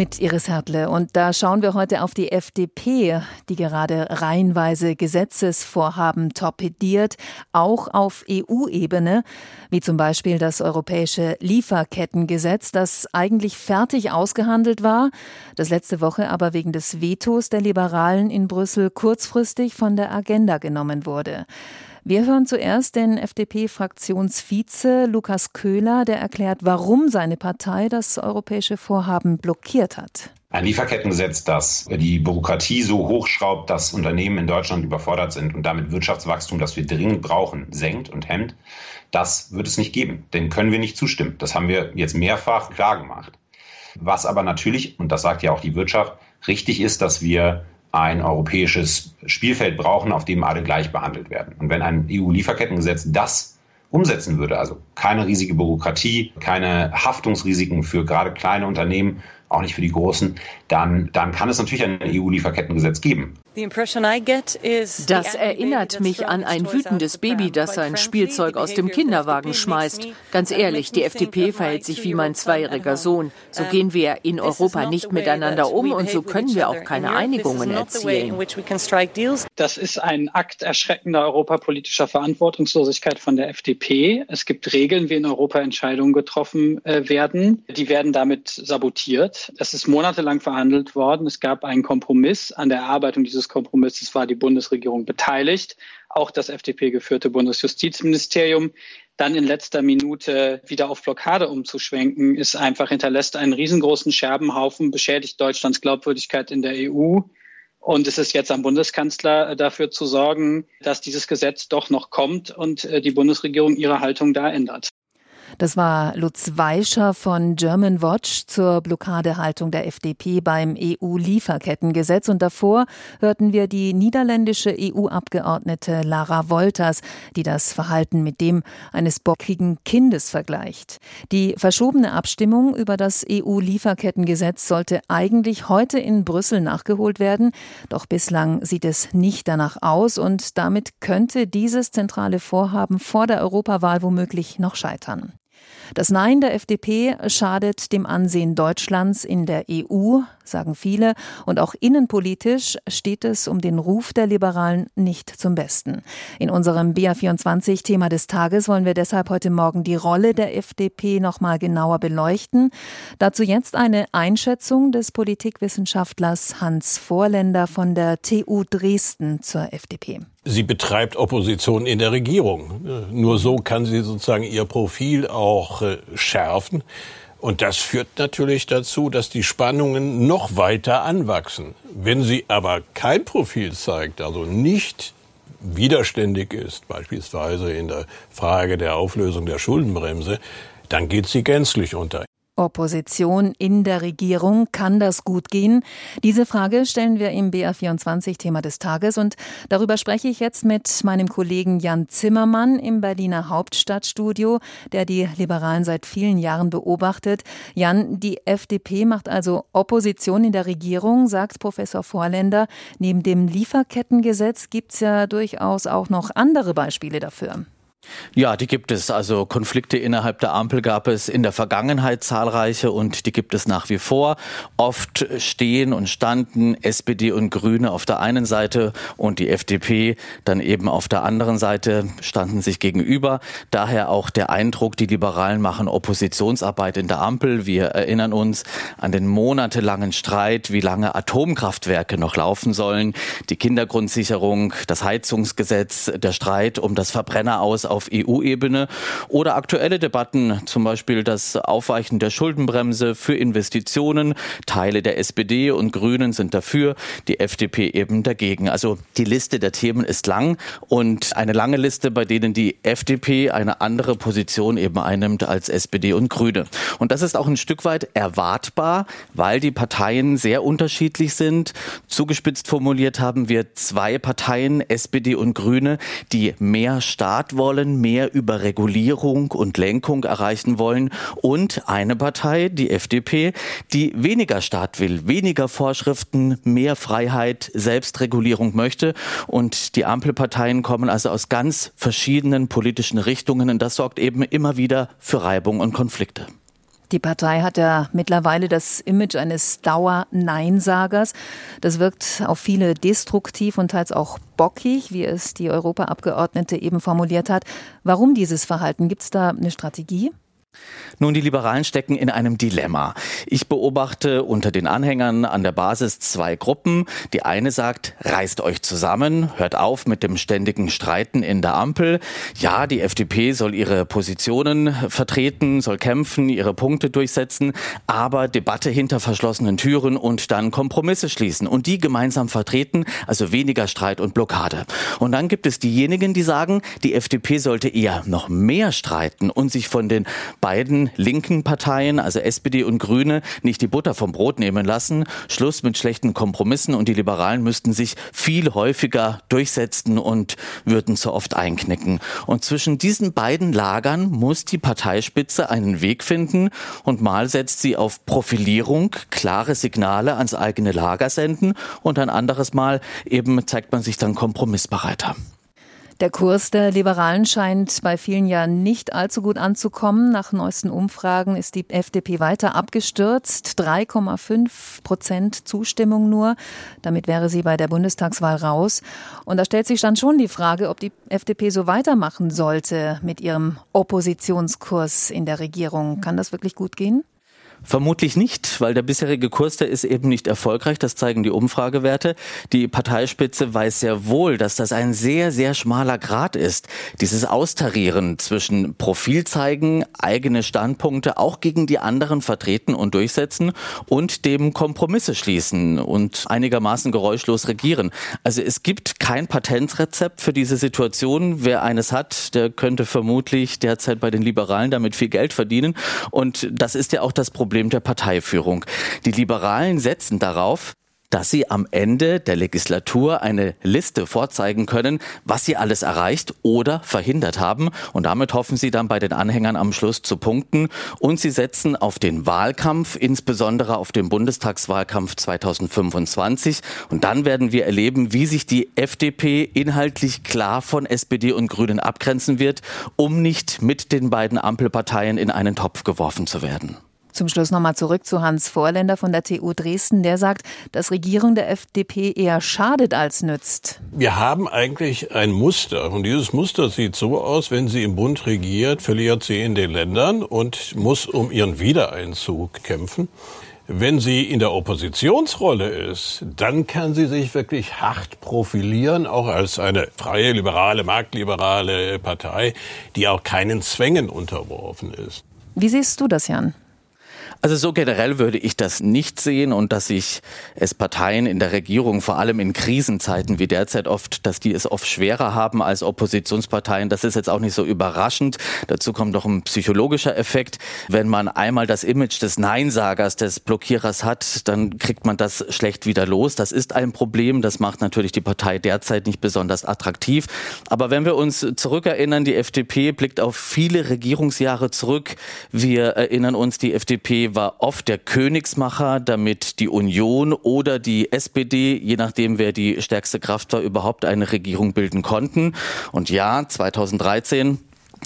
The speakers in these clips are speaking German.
mit Iris Hertle. Und da schauen wir heute auf die FDP, die gerade reihenweise Gesetzesvorhaben torpediert, auch auf EU-Ebene, wie zum Beispiel das europäische Lieferkettengesetz, das eigentlich fertig ausgehandelt war, das letzte Woche aber wegen des Vetos der Liberalen in Brüssel kurzfristig von der Agenda genommen wurde. Wir hören zuerst den FDP-Fraktionsvize Lukas Köhler, der erklärt, warum seine Partei das europäische Vorhaben blockiert hat. Ein Lieferkettengesetz, das die Bürokratie so hochschraubt, dass Unternehmen in Deutschland überfordert sind und damit Wirtschaftswachstum, das wir dringend brauchen, senkt und hemmt, das wird es nicht geben. Dem können wir nicht zustimmen. Das haben wir jetzt mehrfach klar gemacht. Was aber natürlich, und das sagt ja auch die Wirtschaft, richtig ist, dass wir ein europäisches Spielfeld brauchen, auf dem alle gleich behandelt werden. Und wenn ein EU-Lieferkettengesetz das umsetzen würde, also keine riesige Bürokratie, keine Haftungsrisiken für gerade kleine Unternehmen, auch nicht für die Großen, dann, dann kann es natürlich ein EU-Lieferkettengesetz geben. Das erinnert mich an ein wütendes Baby, das sein Spielzeug aus dem Kinderwagen schmeißt. Ganz ehrlich, die FDP verhält sich wie mein zweijähriger Sohn. So gehen wir in Europa nicht miteinander um und so können wir auch keine Einigungen erzielen. Das ist ein Akt erschreckender europapolitischer Verantwortungslosigkeit von der FDP. Es gibt Regeln, wie in Europa Entscheidungen getroffen äh, werden. Die werden damit sabotiert. Es ist monatelang verhandelt worden. Es gab einen Kompromiss. An der Erarbeitung dieses Kompromisses war die Bundesregierung beteiligt, auch das FDP-geführte Bundesjustizministerium. Dann in letzter Minute wieder auf Blockade umzuschwenken, ist einfach hinterlässt einen riesengroßen Scherbenhaufen, beschädigt Deutschlands Glaubwürdigkeit in der EU. Und es ist jetzt am Bundeskanzler dafür zu sorgen, dass dieses Gesetz doch noch kommt und äh, die Bundesregierung ihre Haltung da ändert. Das war Lutz Weischer von German Watch zur Blockadehaltung der FDP beim EU-Lieferkettengesetz. Und davor hörten wir die niederländische EU-Abgeordnete Lara Wolters, die das Verhalten mit dem eines bockigen Kindes vergleicht. Die verschobene Abstimmung über das EU-Lieferkettengesetz sollte eigentlich heute in Brüssel nachgeholt werden. Doch bislang sieht es nicht danach aus und damit könnte dieses zentrale Vorhaben vor der Europawahl womöglich noch scheitern. Das Nein der FDP schadet dem Ansehen Deutschlands in der EU, sagen viele, und auch innenpolitisch steht es um den Ruf der Liberalen nicht zum Besten. In unserem BA24 Thema des Tages wollen wir deshalb heute Morgen die Rolle der FDP noch mal genauer beleuchten. Dazu jetzt eine Einschätzung des Politikwissenschaftlers Hans Vorländer von der TU Dresden zur FDP. Sie betreibt Opposition in der Regierung. Nur so kann sie sozusagen ihr Profil auch äh, schärfen. Und das führt natürlich dazu, dass die Spannungen noch weiter anwachsen. Wenn sie aber kein Profil zeigt, also nicht widerständig ist, beispielsweise in der Frage der Auflösung der Schuldenbremse, dann geht sie gänzlich unter. Opposition in der Regierung. Kann das gut gehen? Diese Frage stellen wir im BR24 Thema des Tages und darüber spreche ich jetzt mit meinem Kollegen Jan Zimmermann im Berliner Hauptstadtstudio, der die Liberalen seit vielen Jahren beobachtet. Jan, die FDP macht also Opposition in der Regierung, sagt Professor Vorländer. Neben dem Lieferkettengesetz gibt es ja durchaus auch noch andere Beispiele dafür. Ja, die gibt es. Also Konflikte innerhalb der Ampel gab es in der Vergangenheit zahlreiche und die gibt es nach wie vor. Oft stehen und standen SPD und Grüne auf der einen Seite und die FDP dann eben auf der anderen Seite standen sich gegenüber. Daher auch der Eindruck, die Liberalen machen Oppositionsarbeit in der Ampel. Wir erinnern uns an den monatelangen Streit, wie lange Atomkraftwerke noch laufen sollen, die Kindergrundsicherung, das Heizungsgesetz, der Streit um das Verbrenner aus auf EU-Ebene oder aktuelle Debatten, zum Beispiel das Aufweichen der Schuldenbremse für Investitionen. Teile der SPD und Grünen sind dafür, die FDP eben dagegen. Also die Liste der Themen ist lang und eine lange Liste, bei denen die FDP eine andere Position eben einnimmt als SPD und Grüne. Und das ist auch ein Stück weit erwartbar, weil die Parteien sehr unterschiedlich sind. Zugespitzt formuliert haben wir zwei Parteien, SPD und Grüne, die mehr Staat wollen wollen mehr über Regulierung und Lenkung erreichen wollen und eine Partei, die FDP, die weniger Staat will, weniger Vorschriften, mehr Freiheit, Selbstregulierung möchte. Und die Ampelparteien kommen also aus ganz verschiedenen politischen Richtungen und das sorgt eben immer wieder für Reibung und Konflikte. Die Partei hat ja mittlerweile das Image eines Dauer-Neinsagers. Das wirkt auf viele destruktiv und teils auch bockig, wie es die Europaabgeordnete eben formuliert hat. Warum dieses Verhalten? Gibt es da eine Strategie? Nun, die Liberalen stecken in einem Dilemma. Ich beobachte unter den Anhängern an der Basis zwei Gruppen. Die eine sagt, reißt euch zusammen, hört auf mit dem ständigen Streiten in der Ampel. Ja, die FDP soll ihre Positionen vertreten, soll kämpfen, ihre Punkte durchsetzen, aber Debatte hinter verschlossenen Türen und dann Kompromisse schließen und die gemeinsam vertreten, also weniger Streit und Blockade. Und dann gibt es diejenigen, die sagen, die FDP sollte eher noch mehr streiten und sich von den beiden linken Parteien, also SPD und Grüne, nicht die Butter vom Brot nehmen lassen. Schluss mit schlechten Kompromissen und die Liberalen müssten sich viel häufiger durchsetzen und würden zu oft einknicken. Und zwischen diesen beiden Lagern muss die Parteispitze einen Weg finden und mal setzt sie auf Profilierung, klare Signale ans eigene Lager senden und ein anderes Mal eben zeigt man sich dann kompromissbereiter. Der Kurs der Liberalen scheint bei vielen ja nicht allzu gut anzukommen. Nach neuesten Umfragen ist die FDP weiter abgestürzt. 3,5 Prozent Zustimmung nur. Damit wäre sie bei der Bundestagswahl raus. Und da stellt sich dann schon die Frage, ob die FDP so weitermachen sollte mit ihrem Oppositionskurs in der Regierung. Kann das wirklich gut gehen? Vermutlich nicht, weil der bisherige Kurs, der ist eben nicht erfolgreich. Das zeigen die Umfragewerte. Die Parteispitze weiß sehr wohl, dass das ein sehr, sehr schmaler Grad ist. Dieses Austarieren zwischen Profil zeigen, eigene Standpunkte auch gegen die anderen vertreten und durchsetzen und dem Kompromisse schließen und einigermaßen geräuschlos regieren. Also es gibt kein Patentrezept für diese Situation. Wer eines hat, der könnte vermutlich derzeit bei den Liberalen damit viel Geld verdienen. Und das ist ja auch das Problem Problem der Parteiführung. Die Liberalen setzen darauf, dass sie am Ende der Legislatur eine Liste vorzeigen können, was sie alles erreicht oder verhindert haben. Und damit hoffen sie dann bei den Anhängern am Schluss zu punkten. Und sie setzen auf den Wahlkampf, insbesondere auf den Bundestagswahlkampf 2025. Und dann werden wir erleben, wie sich die FDP inhaltlich klar von SPD und Grünen abgrenzen wird, um nicht mit den beiden Ampelparteien in einen Topf geworfen zu werden. Zum Schluss nochmal zurück zu Hans Vorländer von der TU Dresden. Der sagt, dass Regierung der FDP eher schadet als nützt. Wir haben eigentlich ein Muster. Und dieses Muster sieht so aus, wenn sie im Bund regiert, verliert sie in den Ländern und muss um ihren Wiedereinzug kämpfen. Wenn sie in der Oppositionsrolle ist, dann kann sie sich wirklich hart profilieren, auch als eine freie, liberale, marktliberale Partei, die auch keinen Zwängen unterworfen ist. Wie siehst du das, Jan? Also so generell würde ich das nicht sehen und dass sich es Parteien in der Regierung, vor allem in Krisenzeiten wie derzeit oft, dass die es oft schwerer haben als Oppositionsparteien, das ist jetzt auch nicht so überraschend. Dazu kommt noch ein psychologischer Effekt. Wenn man einmal das Image des Neinsagers, des Blockierers hat, dann kriegt man das schlecht wieder los. Das ist ein Problem. Das macht natürlich die Partei derzeit nicht besonders attraktiv. Aber wenn wir uns zurückerinnern, die FDP blickt auf viele Regierungsjahre zurück. Wir erinnern uns, die FDP war oft der Königsmacher, damit die Union oder die SPD, je nachdem wer die stärkste Kraft war, überhaupt eine Regierung bilden konnten. Und ja, 2013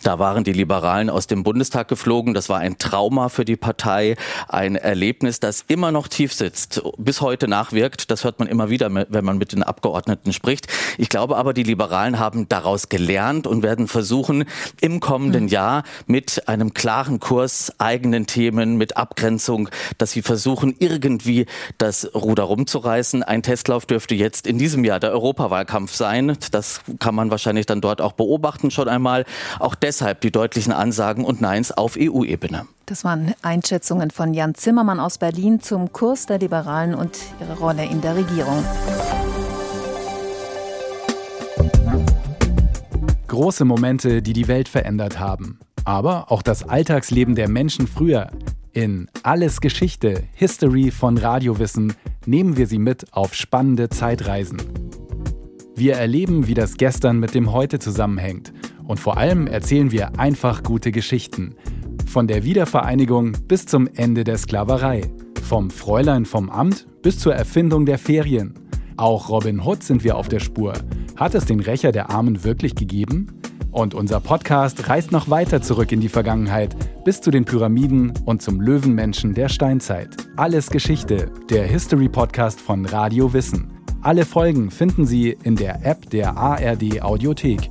da waren die Liberalen aus dem Bundestag geflogen. Das war ein Trauma für die Partei, ein Erlebnis, das immer noch tief sitzt, bis heute nachwirkt. Das hört man immer wieder, wenn man mit den Abgeordneten spricht. Ich glaube aber, die Liberalen haben daraus gelernt und werden versuchen, im kommenden hm. Jahr mit einem klaren Kurs, eigenen Themen, mit Abgrenzung, dass sie versuchen, irgendwie das Ruder rumzureißen. Ein Testlauf dürfte jetzt in diesem Jahr der Europawahlkampf sein. Das kann man wahrscheinlich dann dort auch beobachten schon einmal. Auch deshalb die deutlichen Ansagen und Neins auf EU-Ebene. Das waren Einschätzungen von Jan Zimmermann aus Berlin zum Kurs der Liberalen und ihre Rolle in der Regierung. Große Momente, die die Welt verändert haben. Aber auch das Alltagsleben der Menschen früher. In Alles Geschichte, History von Radiowissen nehmen wir Sie mit auf spannende Zeitreisen. Wir erleben, wie das Gestern mit dem Heute zusammenhängt Und vor allem erzählen wir einfach gute Geschichten. Von der Wiedervereinigung bis zum Ende der Sklaverei. Vom Fräulein vom Amt bis zur Erfindung der Ferien. Auch Robin Hood sind wir auf der Spur. Hat es den Rächer der Armen wirklich gegeben? Und unser Podcast reist noch weiter zurück in die Vergangenheit, bis zu den Pyramiden und zum Löwenmenschen der Steinzeit. Alles Geschichte, der History Podcast von Radio Wissen. Alle Folgen finden Sie in der App der ARD Audiothek